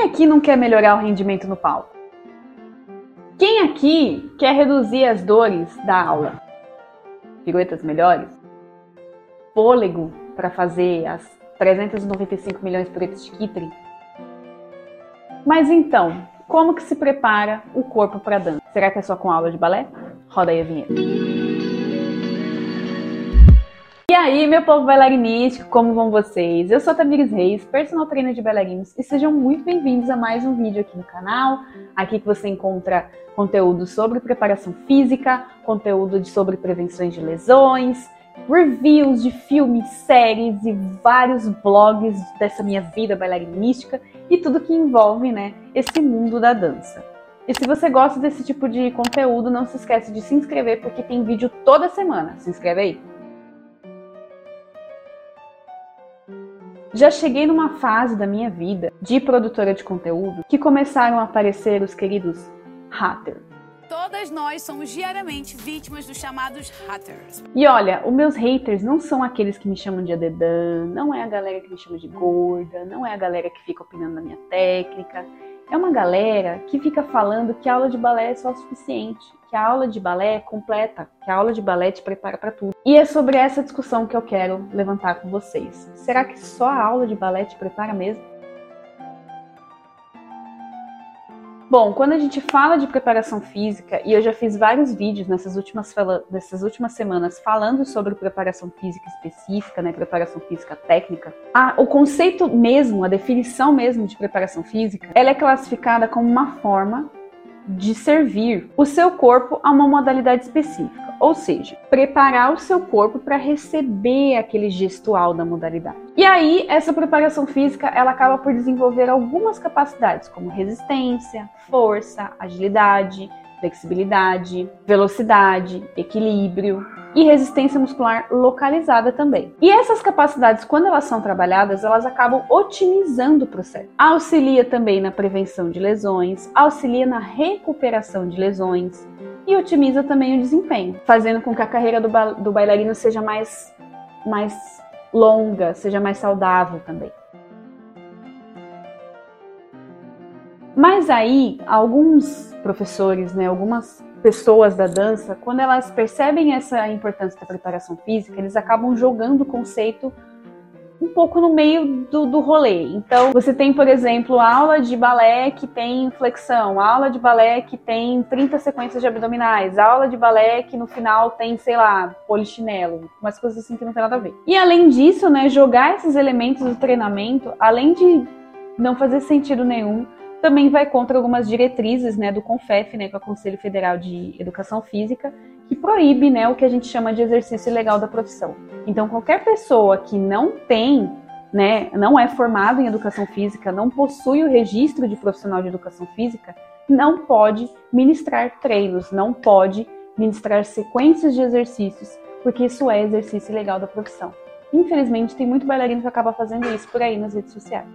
Quem aqui não quer melhorar o rendimento no palco? Quem aqui quer reduzir as dores da aula? Piruetas melhores? Fôlego para fazer as 395 milhões de piruetas de Kitri? Mas então, como que se prepara o corpo para dança? Será que é só com aula de balé? Roda aí a vinheta. E aí, meu povo bailarinístico, como vão vocês? Eu sou a Tamires Reis, personal trainer de bailarinos, e sejam muito bem-vindos a mais um vídeo aqui no canal. Aqui que você encontra conteúdo sobre preparação física, conteúdo sobre prevenções de lesões, reviews de filmes, séries e vários blogs dessa minha vida bailarinística e tudo que envolve, né, esse mundo da dança. E se você gosta desse tipo de conteúdo, não se esquece de se inscrever porque tem vídeo toda semana. Se inscreve aí. Já cheguei numa fase da minha vida de produtora de conteúdo que começaram a aparecer os queridos haters. Todas nós somos diariamente vítimas dos chamados haters. E olha, os meus haters não são aqueles que me chamam de adedã, não é a galera que me chama de gorda, não é a galera que fica opinando na minha técnica. É uma galera que fica falando que a aula de balé é só o suficiente, que a aula de balé é completa, que a aula de balé te prepara para tudo. E é sobre essa discussão que eu quero levantar com vocês. Será que só a aula de balé te prepara mesmo? Bom, quando a gente fala de preparação física, e eu já fiz vários vídeos nessas últimas, nessas últimas semanas falando sobre preparação física específica, né, preparação física técnica, a, o conceito mesmo, a definição mesmo de preparação física, ela é classificada como uma forma de servir o seu corpo a uma modalidade específica. Ou seja, preparar o seu corpo para receber aquele gestual da modalidade. E aí, essa preparação física, ela acaba por desenvolver algumas capacidades, como resistência, força, agilidade, flexibilidade, velocidade, equilíbrio e resistência muscular localizada também. E essas capacidades, quando elas são trabalhadas, elas acabam otimizando o processo. Auxilia também na prevenção de lesões, auxilia na recuperação de lesões, e otimiza também o desempenho, fazendo com que a carreira do, ba do bailarino seja mais, mais longa, seja mais saudável também. Mas aí, alguns professores, né, algumas pessoas da dança, quando elas percebem essa importância da preparação física, eles acabam jogando o conceito um pouco no meio do, do rolê. Então, você tem, por exemplo, aula de balé que tem flexão, aula de balé que tem 30 sequências de abdominais, aula de balé que no final tem, sei lá, polichinelo, umas coisas assim que não tem nada a ver. E além disso, né, jogar esses elementos do treinamento, além de não fazer sentido nenhum, também vai contra algumas diretrizes né, do CONFEF, né, que é o Conselho Federal de Educação Física, que proíbe né, o que a gente chama de exercício ilegal da profissão. Então, qualquer pessoa que não tem, né, não é formado em educação física, não possui o registro de profissional de educação física, não pode ministrar treinos, não pode ministrar sequências de exercícios, porque isso é exercício ilegal da profissão. Infelizmente, tem muito bailarino que acaba fazendo isso por aí nas redes sociais.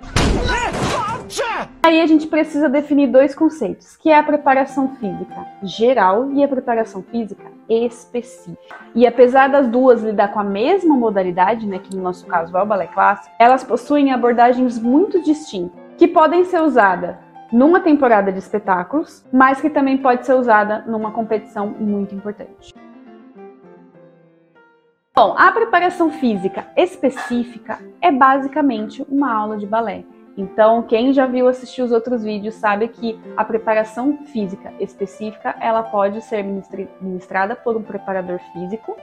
Aí a gente precisa definir dois conceitos, que é a preparação física geral e a preparação física específica. E apesar das duas lidar com a mesma modalidade, né, que no nosso caso é o balé clássico, elas possuem abordagens muito distintas, que podem ser usadas numa temporada de espetáculos, mas que também pode ser usada numa competição muito importante. Bom, a preparação física específica é basicamente uma aula de balé. Então, quem já viu assistir os outros vídeos sabe que a preparação física específica ela pode ser ministrada por um preparador físico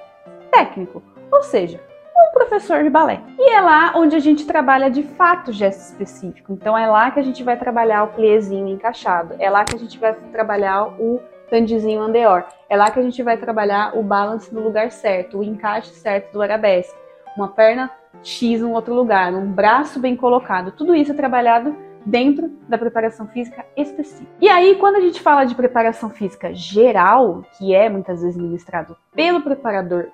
técnico, ou seja, um professor de balé. E é lá onde a gente trabalha de fato gesto específico. Então, é lá que a gente vai trabalhar o pliezinho encaixado, é lá que a gente vai trabalhar o tandizinho andeor. É lá que a gente vai trabalhar o balance no lugar certo, o encaixe certo do arabesque. Uma perna X em outro lugar, um braço bem colocado. Tudo isso é trabalhado dentro da preparação física específica. E aí, quando a gente fala de preparação física geral, que é muitas vezes ministrado pelo preparador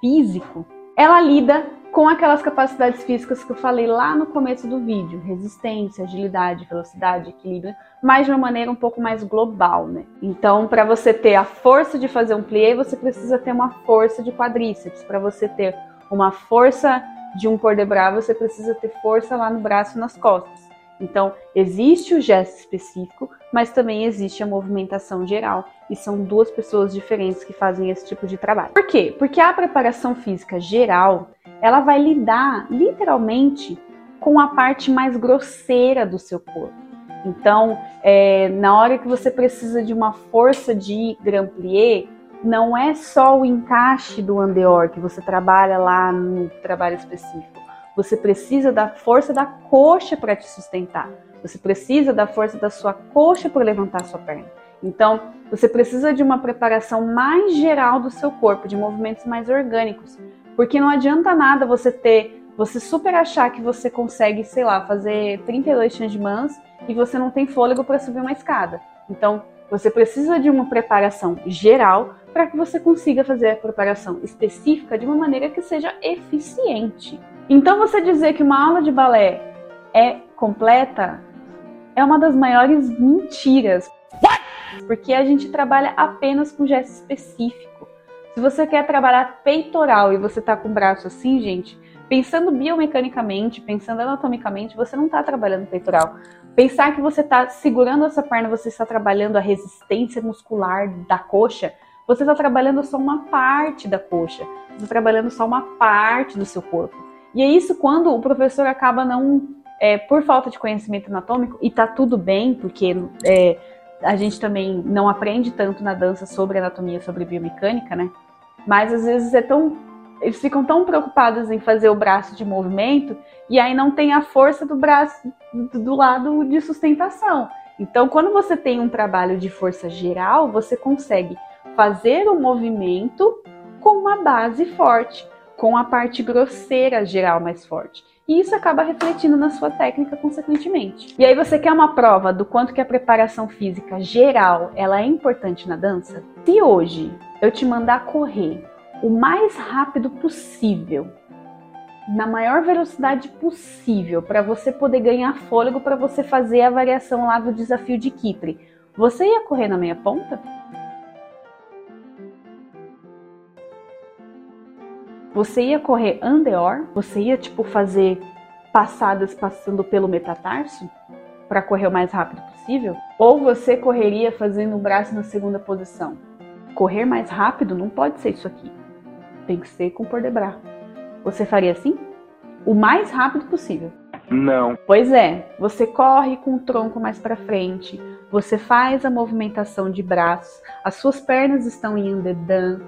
físico, ela lida com aquelas capacidades físicas que eu falei lá no começo do vídeo, resistência, agilidade, velocidade, equilíbrio, mas de uma maneira um pouco mais global, né? Então, para você ter a força de fazer um plié, você precisa ter uma força de quadríceps. Para você ter uma força de um port de bras, você precisa ter força lá no braço e nas costas. Então, existe o gesto específico, mas também existe a movimentação geral, e são duas pessoas diferentes que fazem esse tipo de trabalho. Por quê? Porque a preparação física geral, ela vai lidar literalmente com a parte mais grosseira do seu corpo. Então, é, na hora que você precisa de uma força de grand plié, não é só o encaixe do andeor que você trabalha lá no trabalho específico. Você precisa da força da coxa para te sustentar. Você precisa da força da sua coxa para levantar a sua perna. Então, você precisa de uma preparação mais geral do seu corpo, de movimentos mais orgânicos. Porque não adianta nada você ter, você super achar que você consegue, sei lá, fazer 32 changemans e você não tem fôlego para subir uma escada. Então, você precisa de uma preparação geral para que você consiga fazer a preparação específica de uma maneira que seja eficiente. Então, você dizer que uma aula de balé é completa é uma das maiores mentiras. Porque a gente trabalha apenas com gesto específico. Se você quer trabalhar peitoral e você tá com o braço assim, gente, pensando biomecanicamente, pensando anatomicamente, você não está trabalhando peitoral. Pensar que você está segurando essa perna, você está trabalhando a resistência muscular da coxa, você está trabalhando só uma parte da coxa, você está trabalhando só uma parte do seu corpo. E é isso quando o professor acaba não, é, por falta de conhecimento anatômico, e tá tudo bem, porque é, a gente também não aprende tanto na dança sobre anatomia, sobre biomecânica, né? Mas às vezes é tão eles ficam tão preocupados em fazer o braço de movimento e aí não tem a força do braço do lado de sustentação. Então, quando você tem um trabalho de força geral, você consegue fazer o movimento com uma base forte, com a parte grosseira geral mais forte. E isso acaba refletindo na sua técnica consequentemente. E aí você quer uma prova do quanto que a preparação física geral ela é importante na dança? Se hoje eu te mandar correr o mais rápido possível, na maior velocidade possível, para você poder ganhar fôlego para você fazer a variação lá do desafio de Kipre. Você ia correr na meia ponta? Você ia correr andeor? Você ia tipo fazer passadas passando pelo metatarso para correr o mais rápido possível? Ou você correria fazendo o braço na segunda posição? Correr mais rápido não pode ser isso aqui. Tem que ser com por debrar. Você faria assim? O mais rápido possível. Não. Pois é, você corre com o tronco mais para frente, você faz a movimentação de braços, as suas pernas estão em andedã,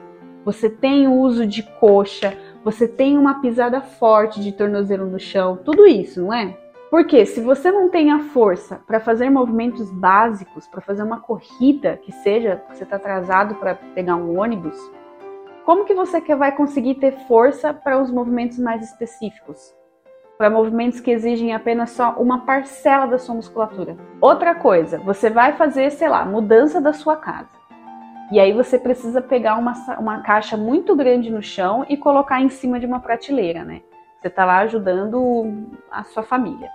você tem o uso de coxa, você tem uma pisada forte de tornozelo no chão, tudo isso, não é? Porque se você não tem a força para fazer movimentos básicos, para fazer uma corrida que seja, você está atrasado para pegar um ônibus, como que você vai conseguir ter força para os movimentos mais específicos? Para movimentos que exigem apenas só uma parcela da sua musculatura. Outra coisa, você vai fazer, sei lá, mudança da sua casa. E aí você precisa pegar uma, uma caixa muito grande no chão e colocar em cima de uma prateleira, né? Você está lá ajudando a sua família.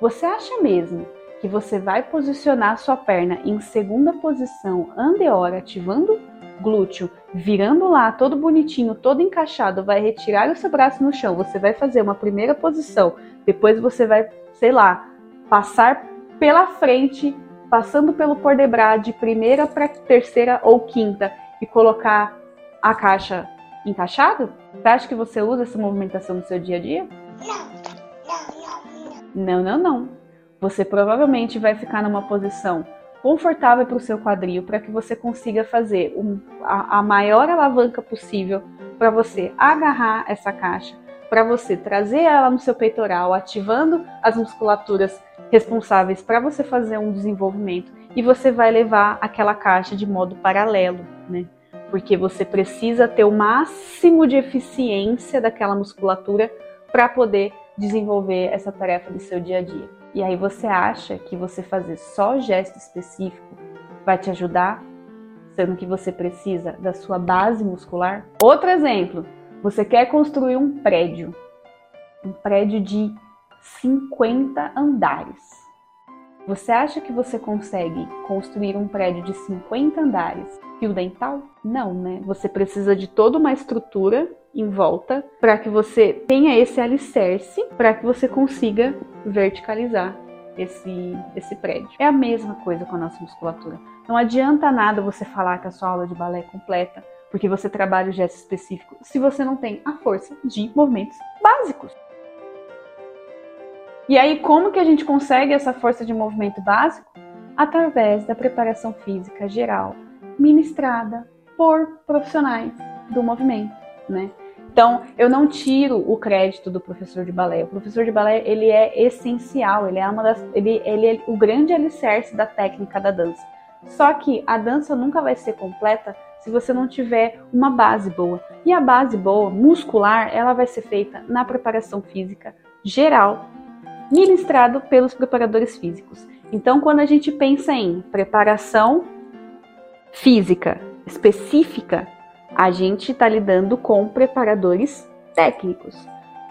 Você acha mesmo que você vai posicionar a sua perna em segunda posição andeor, ativando glúteo, virando lá, todo bonitinho, todo encaixado, vai retirar o seu braço no chão, você vai fazer uma primeira posição, depois você vai, sei lá, passar pela frente, passando pelo por debras de primeira para terceira ou quinta e colocar a caixa encaixada? Você acha que você usa essa movimentação no seu dia a dia? Não, não, não. Você provavelmente vai ficar numa posição confortável para o seu quadril, para que você consiga fazer um, a, a maior alavanca possível para você agarrar essa caixa, para você trazer ela no seu peitoral, ativando as musculaturas responsáveis para você fazer um desenvolvimento e você vai levar aquela caixa de modo paralelo, né? Porque você precisa ter o máximo de eficiência daquela musculatura para poder desenvolver essa tarefa do seu dia a dia. E aí você acha que você fazer só gesto específico vai te ajudar, sendo que você precisa da sua base muscular? Outro exemplo, você quer construir um prédio, um prédio de 50 andares. Você acha que você consegue construir um prédio de 50 andares fio dental? Não, né? Você precisa de toda uma estrutura em volta para que você tenha esse alicerce para que você consiga verticalizar esse, esse prédio. É a mesma coisa com a nossa musculatura. Não adianta nada você falar que a sua aula de balé é completa, porque você trabalha o gesto específico, se você não tem a força de movimentos básicos. E aí, como que a gente consegue essa força de movimento básico? Através da preparação física geral, ministrada por profissionais do movimento, né? Então, eu não tiro o crédito do professor de balé. O professor de balé, ele é essencial, ele é uma das, ele, ele é o grande alicerce da técnica da dança. Só que a dança nunca vai ser completa se você não tiver uma base boa. E a base boa, muscular, ela vai ser feita na preparação física geral, ministrado pelos preparadores físicos. Então, quando a gente pensa em preparação física específica, a gente está lidando com preparadores técnicos.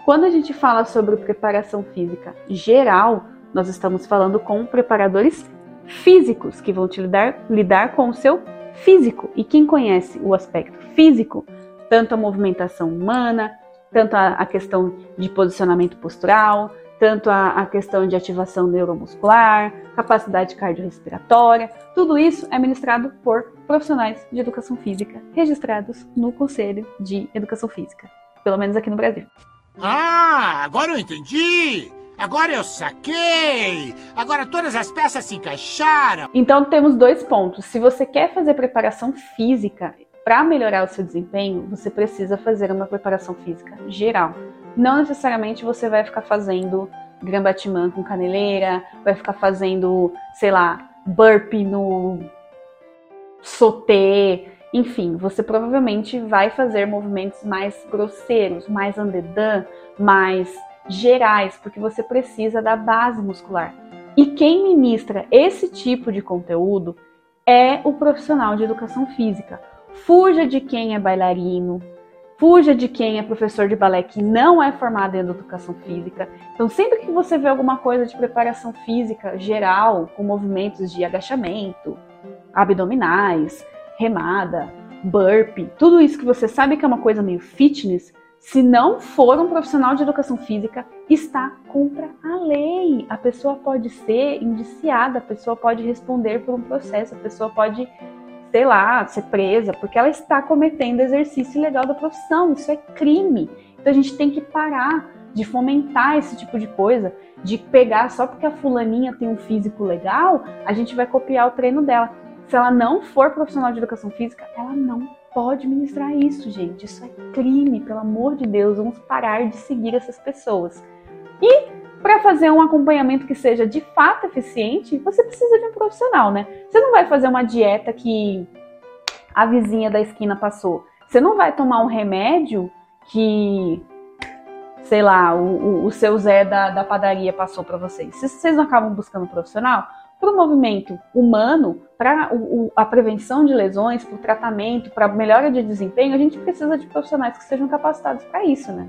Quando a gente fala sobre preparação física geral, nós estamos falando com preparadores físicos que vão te lidar, lidar com o seu físico. E quem conhece o aspecto físico, tanto a movimentação humana, tanto a, a questão de posicionamento postural, tanto a, a, questão de ativação neuromuscular, capacidade cardiorrespiratória, tudo isso é ministrado por profissionais de educação física registrados no Conselho de Educação Física, pelo menos aqui no Brasil. Ah, agora eu entendi! Agora eu saquei! Agora todas as peças se encaixaram! Então temos dois pontos. Se você quer fazer preparação física para melhorar o seu desempenho, você precisa fazer uma preparação física geral. Não necessariamente você vai ficar fazendo grambatimã com caneleira, vai ficar fazendo, sei lá, burpee no sauté, enfim, você provavelmente vai fazer movimentos mais grosseiros, mais andedã, mais gerais, porque você precisa da base muscular. E quem ministra esse tipo de conteúdo é o profissional de educação física. Fuja de quem é bailarino, Fuja de quem é professor de balé que não é formado em educação física. Então, sempre que você vê alguma coisa de preparação física geral, com movimentos de agachamento, abdominais, remada, burpee, tudo isso que você sabe que é uma coisa meio fitness, se não for um profissional de educação física, está contra a lei. A pessoa pode ser indiciada, a pessoa pode responder por um processo, a pessoa pode sei lá, ser presa, porque ela está cometendo exercício ilegal da profissão. Isso é crime. Então a gente tem que parar de fomentar esse tipo de coisa, de pegar só porque a fulaninha tem um físico legal, a gente vai copiar o treino dela. Se ela não for profissional de educação física, ela não pode ministrar isso, gente. Isso é crime, pelo amor de Deus. Vamos parar de seguir essas pessoas. E para fazer um acompanhamento que seja de fato eficiente, você precisa de um profissional, né? Você não vai fazer uma dieta que a vizinha da esquina passou. Você não vai tomar um remédio que, sei lá, o, o seu Zé da, da padaria passou para vocês. Se vocês não acabam buscando um profissional, para o movimento humano, para a prevenção de lesões, para o tratamento, para melhora de desempenho, a gente precisa de profissionais que sejam capacitados para isso, né?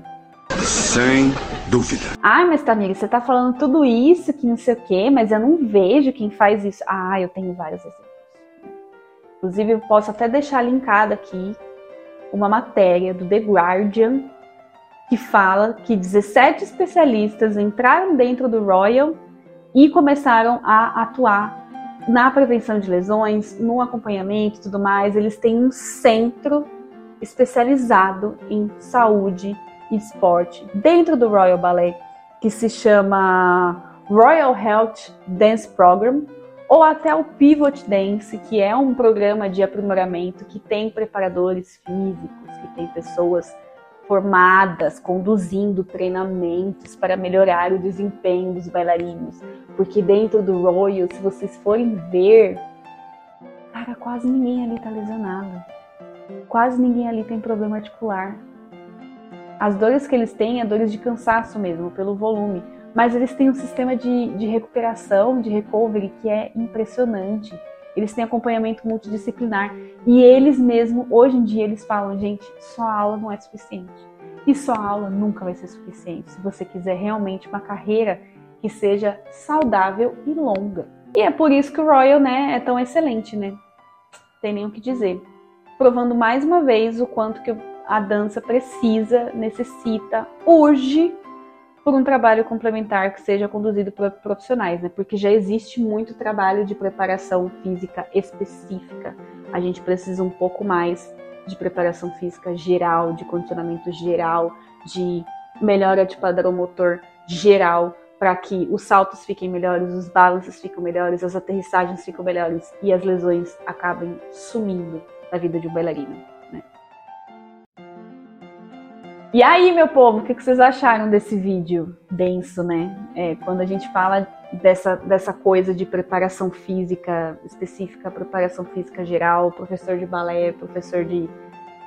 Sem dúvida. Ai, mas Tamir, você tá falando tudo isso, que não sei o quê, mas eu não vejo quem faz isso. Ah, eu tenho vários exemplos. Inclusive, eu posso até deixar linkado aqui uma matéria do The Guardian que fala que 17 especialistas entraram dentro do Royal e começaram a atuar na prevenção de lesões, no acompanhamento e tudo mais. Eles têm um centro especializado em saúde esporte dentro do Royal Ballet que se chama Royal Health Dance Program ou até o Pivot Dance, que é um programa de aprimoramento que tem preparadores físicos, que tem pessoas formadas conduzindo treinamentos para melhorar o desempenho dos bailarinos. Porque dentro do Royal, se vocês forem ver, cara, quase ninguém ali tá lesionado. Quase ninguém ali tem problema articular. As dores que eles têm é dores de cansaço mesmo, pelo volume. Mas eles têm um sistema de, de recuperação, de recovery, que é impressionante. Eles têm acompanhamento multidisciplinar. E eles mesmo, hoje em dia, eles falam, gente, só aula não é suficiente. E só aula nunca vai ser suficiente se você quiser realmente uma carreira que seja saudável e longa. E é por isso que o Royal, né, é tão excelente, né? Tem nem o que dizer. Provando mais uma vez o quanto que a dança precisa, necessita, urge por um trabalho complementar que seja conduzido por profissionais, né? Porque já existe muito trabalho de preparação física específica. A gente precisa um pouco mais de preparação física geral, de condicionamento geral, de melhora de padrão motor geral, para que os saltos fiquem melhores, os balanços ficam melhores, as aterrissagens ficam melhores e as lesões acabem sumindo da vida de um bailarino. E aí, meu povo, o que vocês acharam desse vídeo denso, né? É, quando a gente fala dessa, dessa coisa de preparação física específica, preparação física geral, professor de balé, professor de,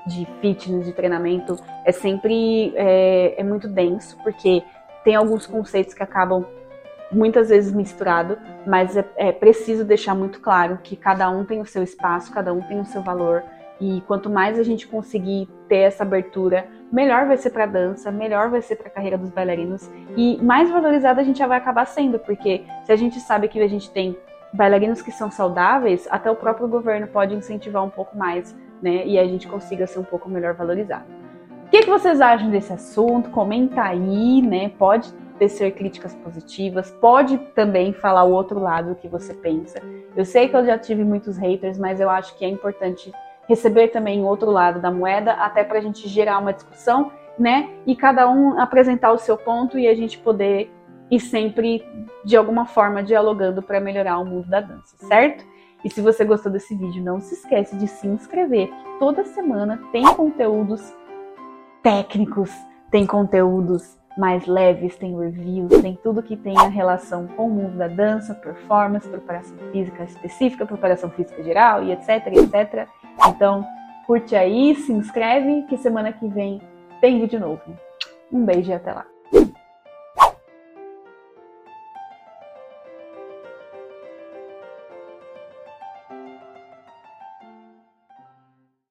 de fitness, de treinamento, é sempre é, é muito denso, porque tem alguns conceitos que acabam muitas vezes misturado, mas é, é, preciso deixar muito claro que cada um tem o seu espaço, cada um tem o seu valor e quanto mais a gente conseguir ter essa abertura, melhor vai ser para dança, melhor vai ser para a carreira dos bailarinos e mais valorizada a gente já vai acabar sendo, porque se a gente sabe que a gente tem bailarinos que são saudáveis, até o próprio governo pode incentivar um pouco mais, né? E a gente consiga ser um pouco melhor valorizado. O que, que vocês acham desse assunto? Comenta aí, né? Pode tecer críticas positivas, pode também falar o outro lado do que você pensa. Eu sei que eu já tive muitos haters, mas eu acho que é importante receber também outro lado da moeda, até para a gente gerar uma discussão, né? E cada um apresentar o seu ponto e a gente poder ir sempre, de alguma forma, dialogando para melhorar o mundo da dança, certo? E se você gostou desse vídeo, não se esquece de se inscrever, toda semana tem conteúdos técnicos, tem conteúdos mais leves, tem reviews, tem tudo que tem a relação com o mundo da dança, performance, preparação física específica, preparação física geral e etc, etc. Então, curte aí, se inscreve que semana que vem tem vídeo novo. Um beijo e até lá.